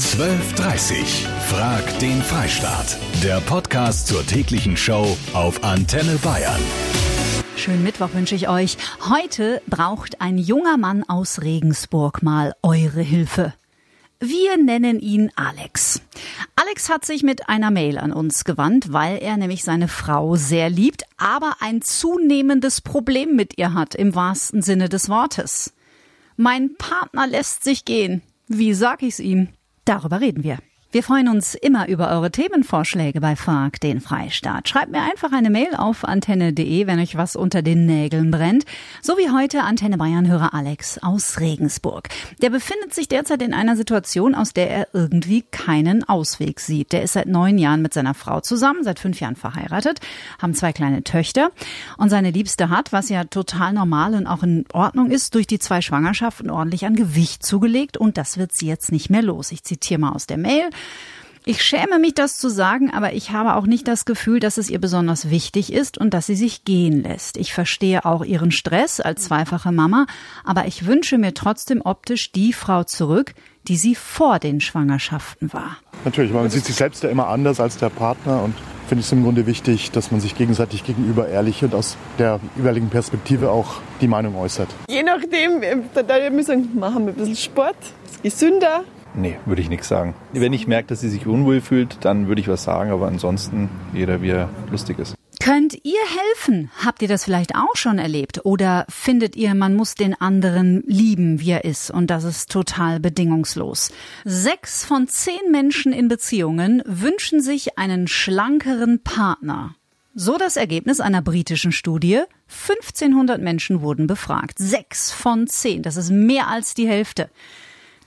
1230. Frag den Freistaat. Der Podcast zur täglichen Show auf Antenne Bayern. Schönen Mittwoch wünsche ich euch. Heute braucht ein junger Mann aus Regensburg mal eure Hilfe. Wir nennen ihn Alex. Alex hat sich mit einer Mail an uns gewandt, weil er nämlich seine Frau sehr liebt, aber ein zunehmendes Problem mit ihr hat, im wahrsten Sinne des Wortes. Mein Partner lässt sich gehen. Wie sag ich's ihm? Darüber reden wir. Wir freuen uns immer über eure Themenvorschläge bei Frag den Freistaat. Schreibt mir einfach eine Mail auf antenne.de, wenn euch was unter den Nägeln brennt. So wie heute Antenne Bayern Hörer Alex aus Regensburg. Der befindet sich derzeit in einer Situation, aus der er irgendwie keinen Ausweg sieht. Der ist seit neun Jahren mit seiner Frau zusammen, seit fünf Jahren verheiratet, haben zwei kleine Töchter und seine Liebste hat, was ja total normal und auch in Ordnung ist, durch die zwei Schwangerschaften ordentlich an Gewicht zugelegt und das wird sie jetzt nicht mehr los. Ich zitiere mal aus der Mail. Ich schäme mich, das zu sagen, aber ich habe auch nicht das Gefühl, dass es ihr besonders wichtig ist und dass sie sich gehen lässt. Ich verstehe auch ihren Stress als zweifache Mama, aber ich wünsche mir trotzdem optisch die Frau zurück, die sie vor den Schwangerschaften war. Natürlich, man sieht sich selbst ja immer anders als der Partner und finde ich es im Grunde wichtig, dass man sich gegenseitig gegenüber ehrlich und aus der jeweiligen Perspektive auch die Meinung äußert. Je nachdem, da müssen wir machen wir ein bisschen Sport, ist gesünder, Nee, würde ich nichts sagen. Wenn ich merke, dass sie sich unwohl fühlt, dann würde ich was sagen, aber ansonsten jeder, wie er lustig ist. Könnt ihr helfen? Habt ihr das vielleicht auch schon erlebt? Oder findet ihr, man muss den anderen lieben, wie er ist und das ist total bedingungslos? Sechs von zehn Menschen in Beziehungen wünschen sich einen schlankeren Partner. So das Ergebnis einer britischen Studie. 1500 Menschen wurden befragt. Sechs von zehn. Das ist mehr als die Hälfte.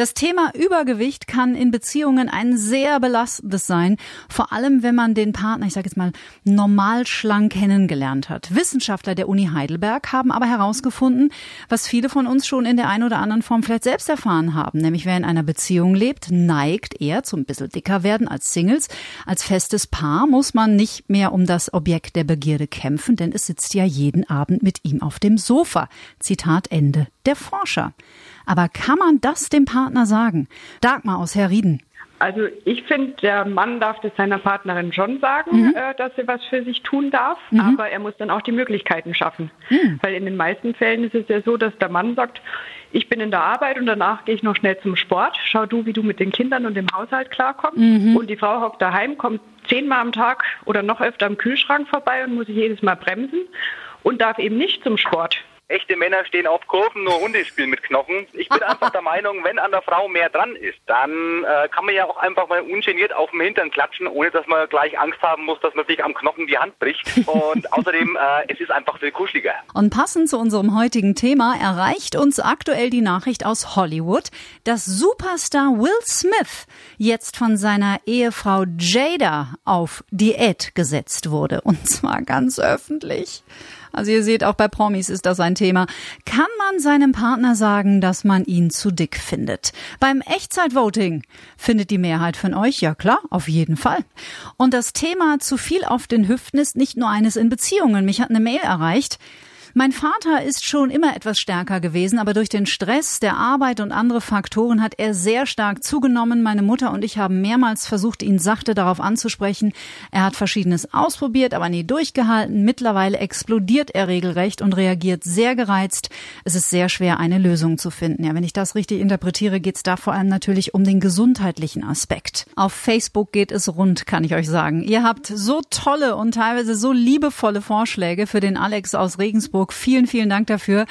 Das Thema Übergewicht kann in Beziehungen ein sehr belastendes sein, vor allem wenn man den Partner, ich sage jetzt mal, normal schlank kennengelernt hat. Wissenschaftler der Uni Heidelberg haben aber herausgefunden, was viele von uns schon in der einen oder anderen Form vielleicht selbst erfahren haben, nämlich wer in einer Beziehung lebt, neigt eher zum bisschen dicker werden als Singles. Als festes Paar muss man nicht mehr um das Objekt der Begierde kämpfen, denn es sitzt ja jeden Abend mit ihm auf dem Sofa. Zitat Ende der Forscher. Aber kann man das dem Partner sagen? Dagmar aus Herrieden. Also ich finde, der Mann darf das seiner Partnerin schon sagen, mhm. äh, dass sie was für sich tun darf, mhm. aber er muss dann auch die Möglichkeiten schaffen. Mhm. Weil in den meisten Fällen ist es ja so, dass der Mann sagt, ich bin in der Arbeit und danach gehe ich noch schnell zum Sport. Schau du, wie du mit den Kindern und dem Haushalt klarkommst. Mhm. Und die Frau hockt daheim, kommt zehnmal am Tag oder noch öfter am Kühlschrank vorbei und muss sich jedes Mal bremsen und darf eben nicht zum Sport. Echte Männer stehen auf Kurven, nur Hunde spielen mit Knochen. Ich bin einfach der Meinung, wenn an der Frau mehr dran ist, dann äh, kann man ja auch einfach mal ungeniert auf dem Hintern klatschen, ohne dass man gleich Angst haben muss, dass man sich am Knochen die Hand bricht. Und außerdem, äh, es ist einfach viel kuscheliger. Und passend zu unserem heutigen Thema erreicht uns aktuell die Nachricht aus Hollywood, dass Superstar Will Smith jetzt von seiner Ehefrau Jada auf Diät gesetzt wurde. Und zwar ganz öffentlich. Also ihr seht, auch bei Promis ist das ein Thema. Kann man seinem Partner sagen, dass man ihn zu dick findet? Beim Echtzeitvoting findet die Mehrheit von euch, ja klar, auf jeden Fall. Und das Thema zu viel auf den Hüften ist nicht nur eines in Beziehungen. Mich hat eine Mail erreicht. Mein Vater ist schon immer etwas stärker gewesen, aber durch den Stress der Arbeit und andere Faktoren hat er sehr stark zugenommen. Meine Mutter und ich haben mehrmals versucht, ihn sachte darauf anzusprechen. Er hat verschiedenes ausprobiert, aber nie durchgehalten. Mittlerweile explodiert er regelrecht und reagiert sehr gereizt. Es ist sehr schwer, eine Lösung zu finden. Ja, wenn ich das richtig interpretiere, geht es da vor allem natürlich um den gesundheitlichen Aspekt. Auf Facebook geht es rund, kann ich euch sagen. Ihr habt so tolle und teilweise so liebevolle Vorschläge für den Alex aus Regensburg Hamburg. Vielen, vielen Dank dafür.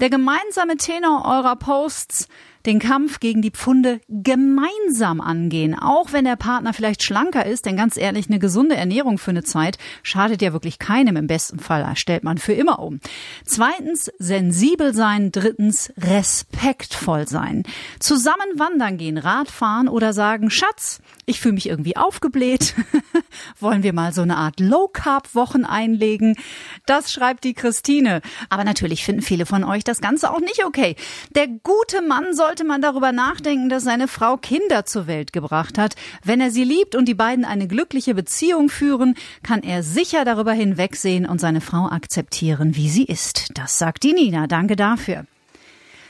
Der gemeinsame Tenor eurer Posts den Kampf gegen die Pfunde gemeinsam angehen, auch wenn der Partner vielleicht schlanker ist, denn ganz ehrlich, eine gesunde Ernährung für eine Zeit schadet ja wirklich keinem. Im besten Fall stellt man für immer um. Zweitens, sensibel sein. Drittens, respektvoll sein. Zusammen wandern gehen, Radfahren oder sagen, Schatz, ich fühle mich irgendwie aufgebläht. Wollen wir mal so eine Art Low-Carb-Wochen einlegen? Das schreibt die Christine. Aber natürlich finden viele von euch das Ganze auch nicht okay. Der gute Mann sollte sollte man darüber nachdenken, dass seine Frau Kinder zur Welt gebracht hat. Wenn er sie liebt und die beiden eine glückliche Beziehung führen, kann er sicher darüber hinwegsehen und seine Frau akzeptieren, wie sie ist. Das sagt die Nina. Danke dafür.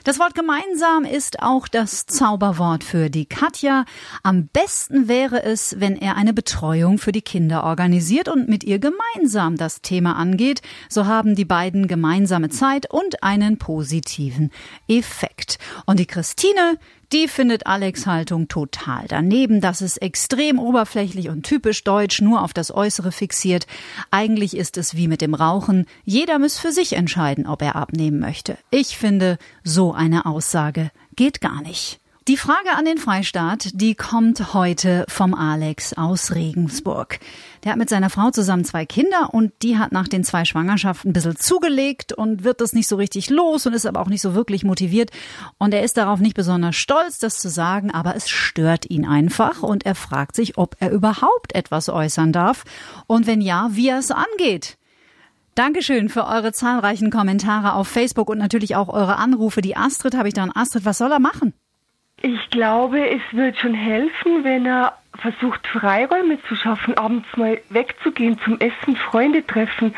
Das Wort gemeinsam ist auch das Zauberwort für die Katja. Am besten wäre es, wenn er eine Betreuung für die Kinder organisiert und mit ihr gemeinsam das Thema angeht. So haben die beiden gemeinsame Zeit und einen positiven Effekt. Und die Christine, die findet Alex Haltung total daneben. Das ist extrem oberflächlich und typisch deutsch, nur auf das Äußere fixiert. Eigentlich ist es wie mit dem Rauchen. Jeder muss für sich entscheiden, ob er abnehmen möchte. Ich finde, so eine Aussage geht gar nicht. Die Frage an den Freistaat, die kommt heute vom Alex aus Regensburg. Der hat mit seiner Frau zusammen zwei Kinder und die hat nach den zwei Schwangerschaften ein bisschen zugelegt und wird das nicht so richtig los und ist aber auch nicht so wirklich motiviert. Und er ist darauf nicht besonders stolz, das zu sagen, aber es stört ihn einfach und er fragt sich, ob er überhaupt etwas äußern darf und wenn ja, wie er es angeht. Dankeschön für eure zahlreichen Kommentare auf Facebook und natürlich auch eure Anrufe. Die Astrid habe ich dann. Astrid, was soll er machen? Ich glaube, es wird schon helfen, wenn er versucht, Freiräume zu schaffen, abends mal wegzugehen, zum Essen, Freunde treffen,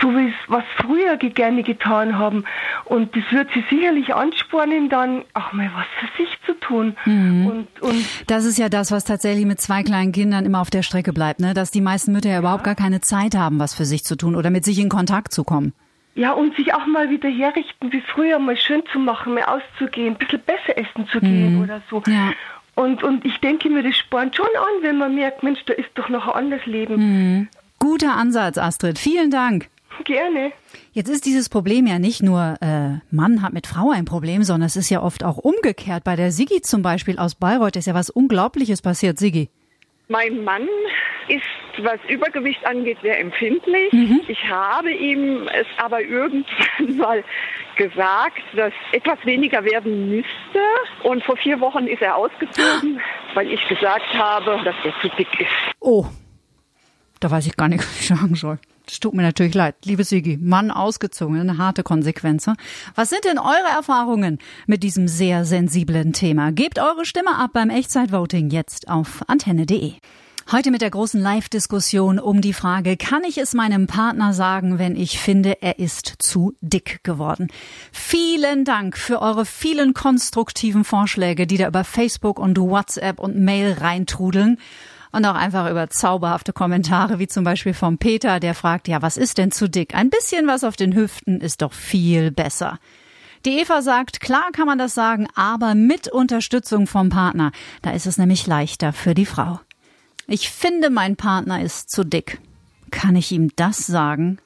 so wie es was früher gerne getan haben. Und das wird sie sicherlich anspornen, dann auch mal was für sich zu tun. Mhm. Und, und das ist ja das, was tatsächlich mit zwei kleinen Kindern immer auf der Strecke bleibt, ne? dass die meisten Mütter ja, ja überhaupt gar keine Zeit haben, was für sich zu tun oder mit sich in Kontakt zu kommen. Ja, und sich auch mal wieder herrichten, wie früher, mal schön zu machen, mal auszugehen, ein bisschen besser essen zu gehen mhm. oder so. Ja. Und, und ich denke mir, das spornt schon an, wenn man merkt, Mensch, da ist doch noch ein anderes Leben. Mhm. Guter Ansatz, Astrid. Vielen Dank. Gerne. Jetzt ist dieses Problem ja nicht nur äh, Mann hat mit Frau ein Problem, sondern es ist ja oft auch umgekehrt. Bei der Sigi zum Beispiel aus Bayreuth ist ja was Unglaubliches passiert, Sigi. Mein Mann ist, was Übergewicht angeht, sehr empfindlich. Mhm. Ich habe ihm es aber irgendwann mal gesagt, dass etwas weniger werden müsste. Und vor vier Wochen ist er ausgezogen, weil ich gesagt habe, dass er zu dick ist. Oh, da weiß ich gar nicht, was ich sagen soll. Das tut mir natürlich leid. Liebe Sigi, Mann ausgezogen, eine harte Konsequenz. Was sind denn eure Erfahrungen mit diesem sehr sensiblen Thema? Gebt eure Stimme ab beim Echtzeitvoting jetzt auf antenne.de. Heute mit der großen Live-Diskussion um die Frage, kann ich es meinem Partner sagen, wenn ich finde, er ist zu dick geworden? Vielen Dank für eure vielen konstruktiven Vorschläge, die da über Facebook und WhatsApp und Mail reintrudeln und auch einfach über zauberhafte Kommentare, wie zum Beispiel vom Peter, der fragt, ja, was ist denn zu dick? Ein bisschen was auf den Hüften ist doch viel besser. Die Eva sagt, klar kann man das sagen, aber mit Unterstützung vom Partner. Da ist es nämlich leichter für die Frau. Ich finde, mein Partner ist zu dick. Kann ich ihm das sagen?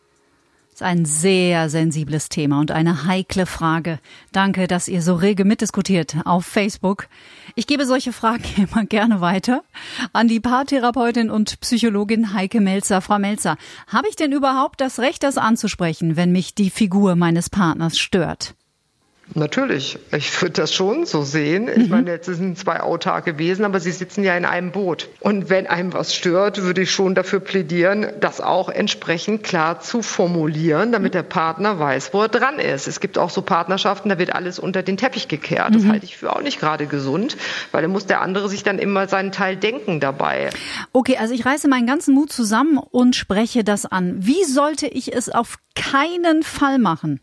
Das ist ein sehr sensibles Thema und eine heikle Frage. Danke, dass ihr so rege mitdiskutiert auf Facebook. Ich gebe solche Fragen immer gerne weiter an die Paartherapeutin und Psychologin Heike Melzer. Frau Melzer, habe ich denn überhaupt das Recht, das anzusprechen, wenn mich die Figur meines Partners stört? Natürlich, ich würde das schon so sehen. Ich mhm. meine, jetzt sind zwei autarke Wesen, aber sie sitzen ja in einem Boot. Und wenn einem was stört, würde ich schon dafür plädieren, das auch entsprechend klar zu formulieren, damit der Partner weiß, wo er dran ist. Es gibt auch so Partnerschaften, da wird alles unter den Teppich gekehrt. Das mhm. halte ich für auch nicht gerade gesund, weil da muss der andere sich dann immer seinen Teil denken dabei. Okay, also ich reiße meinen ganzen Mut zusammen und spreche das an. Wie sollte ich es auf keinen Fall machen?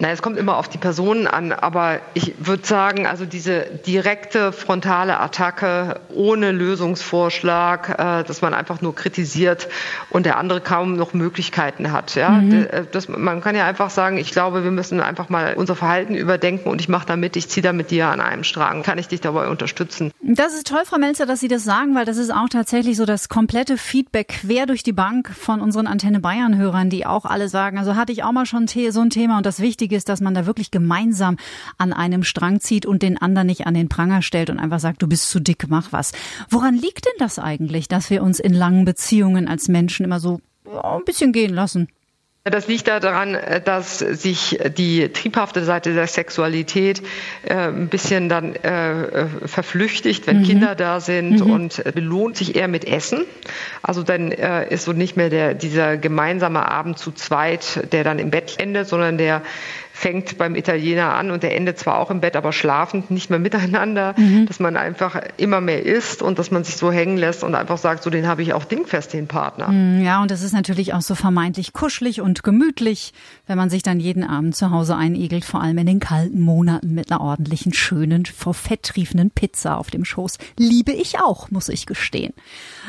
Na, es kommt immer auf die Personen an, aber ich würde sagen, also diese direkte frontale Attacke ohne Lösungsvorschlag, äh, dass man einfach nur kritisiert und der andere kaum noch Möglichkeiten hat. Ja, mhm. Äh, das, man kann ja einfach sagen, ich glaube, wir müssen einfach mal unser Verhalten überdenken und ich mache damit, ich ziehe da mit dir an einem Strang. Kann ich dich dabei unterstützen? Das ist toll, Frau Melzer, dass Sie das sagen, weil das ist auch tatsächlich so das komplette Feedback quer durch die Bank von unseren Antenne Bayern Hörern, die auch alle sagen, also hatte ich auch mal schon so ein Thema und das Wichtige Wichtige ist, dass man da wirklich gemeinsam an einem Strang zieht und den anderen nicht an den Pranger stellt und einfach sagt, du bist zu dick, mach was. Woran liegt denn das eigentlich, dass wir uns in langen Beziehungen als Menschen immer so ja, ein bisschen gehen lassen? Das liegt daran, äh, dass sich die triebhafte Seite der Sexualität äh, ein bisschen dann äh, verflüchtigt, wenn mhm. Kinder da sind mhm. und belohnt sich eher mit Essen. Also dann ist so nicht mehr der, dieser gemeinsame Abend zu zweit, der dann im Bett endet, sondern der fängt beim Italiener an und der endet zwar auch im Bett, aber schlafend, nicht mehr miteinander, mhm. dass man einfach immer mehr isst und dass man sich so hängen lässt und einfach sagt, so den habe ich auch dingfest, den Partner. Mhm, ja, und das ist natürlich auch so vermeintlich kuschelig und gemütlich, wenn man sich dann jeden Abend zu Hause einigelt, vor allem in den kalten Monaten mit einer ordentlichen, schönen, vor Fett triefenden Pizza auf dem Schoß. Liebe ich auch, muss ich gestehen.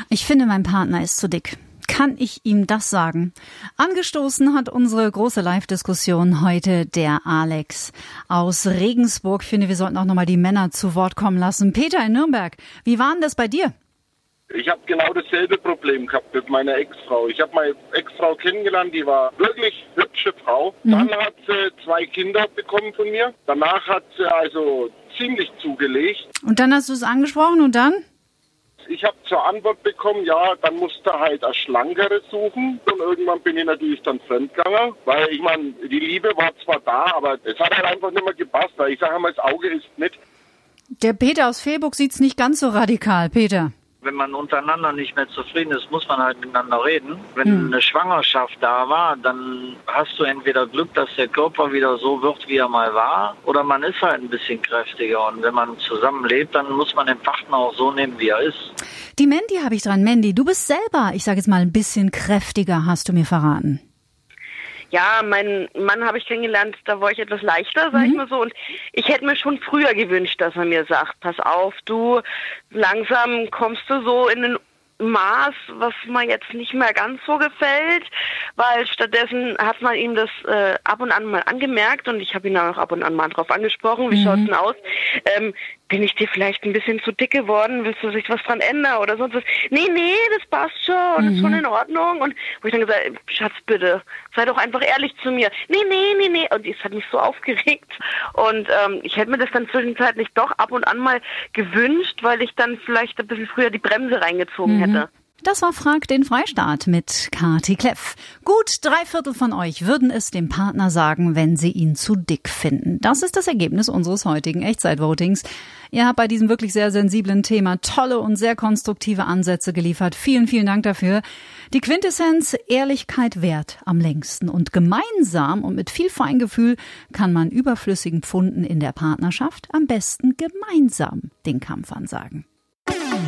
Ich finde, mein Partner ist zu dick kann ich ihm das sagen? Angestoßen hat unsere große Live-Diskussion heute der Alex aus Regensburg. Ich finde, wir sollten auch nochmal die Männer zu Wort kommen lassen. Peter in Nürnberg, wie war denn das bei dir? Ich habe genau dasselbe Problem gehabt mit meiner Ex-Frau. Ich habe meine Ex-Frau kennengelernt, die war wirklich hübsche Frau. Mhm. Dann hat sie zwei Kinder bekommen von mir. Danach hat sie also ziemlich zugelegt. Und dann hast du es angesprochen und dann? Ich habe zur Antwort bekommen, ja, dann musst du halt eine schlankere suchen. Und irgendwann bin ich natürlich dann fremdgegangen, weil ich meine, die Liebe war zwar da, aber es hat halt einfach nicht mehr gepasst, weil ich sage mal, das Auge ist nicht. Der Peter aus Fehlburg sieht es nicht ganz so radikal, Peter wenn man untereinander nicht mehr zufrieden ist, muss man halt miteinander reden. Wenn mhm. eine Schwangerschaft da war, dann hast du entweder Glück, dass der Körper wieder so wird, wie er mal war, oder man ist halt ein bisschen kräftiger. Und wenn man zusammenlebt, dann muss man den Partner auch so nehmen, wie er ist. Die Mandy habe ich dran. Mandy, du bist selber, ich sage jetzt mal, ein bisschen kräftiger, hast du mir verraten ja, meinen Mann habe ich kennengelernt, da war ich etwas leichter, sag mhm. ich mal so. Und ich hätte mir schon früher gewünscht, dass er mir sagt, pass auf, du, langsam kommst du so in den Maß, was mir jetzt nicht mehr ganz so gefällt, weil stattdessen hat man ihm das äh, ab und an mal angemerkt und ich habe ihn auch ab und an mal drauf angesprochen, wie mhm. schaut's denn aus? Ähm, bin ich dir vielleicht ein bisschen zu dick geworden? Willst du sich was dran ändern oder sonst was? Nee, nee, das passt schon und mhm. ist schon in Ordnung. Und wo ich dann gesagt habe, Schatz, bitte, sei doch einfach ehrlich zu mir. Nee, nee, nee, nee. Und es hat mich so aufgeregt. Und ähm, ich hätte mir das dann zwischenzeitlich doch ab und an mal gewünscht, weil ich dann vielleicht ein bisschen früher die Bremse reingezogen mhm. hätte. Das war Frag den Freistaat mit Kati Kleff. Gut drei Viertel von euch würden es dem Partner sagen, wenn sie ihn zu dick finden. Das ist das Ergebnis unseres heutigen Echtzeitvotings. Ihr habt bei diesem wirklich sehr sensiblen Thema tolle und sehr konstruktive Ansätze geliefert. Vielen, vielen Dank dafür. Die Quintessenz Ehrlichkeit wert am längsten und gemeinsam und mit viel Feingefühl kann man überflüssigen Pfunden in der Partnerschaft am besten gemeinsam den Kampf ansagen.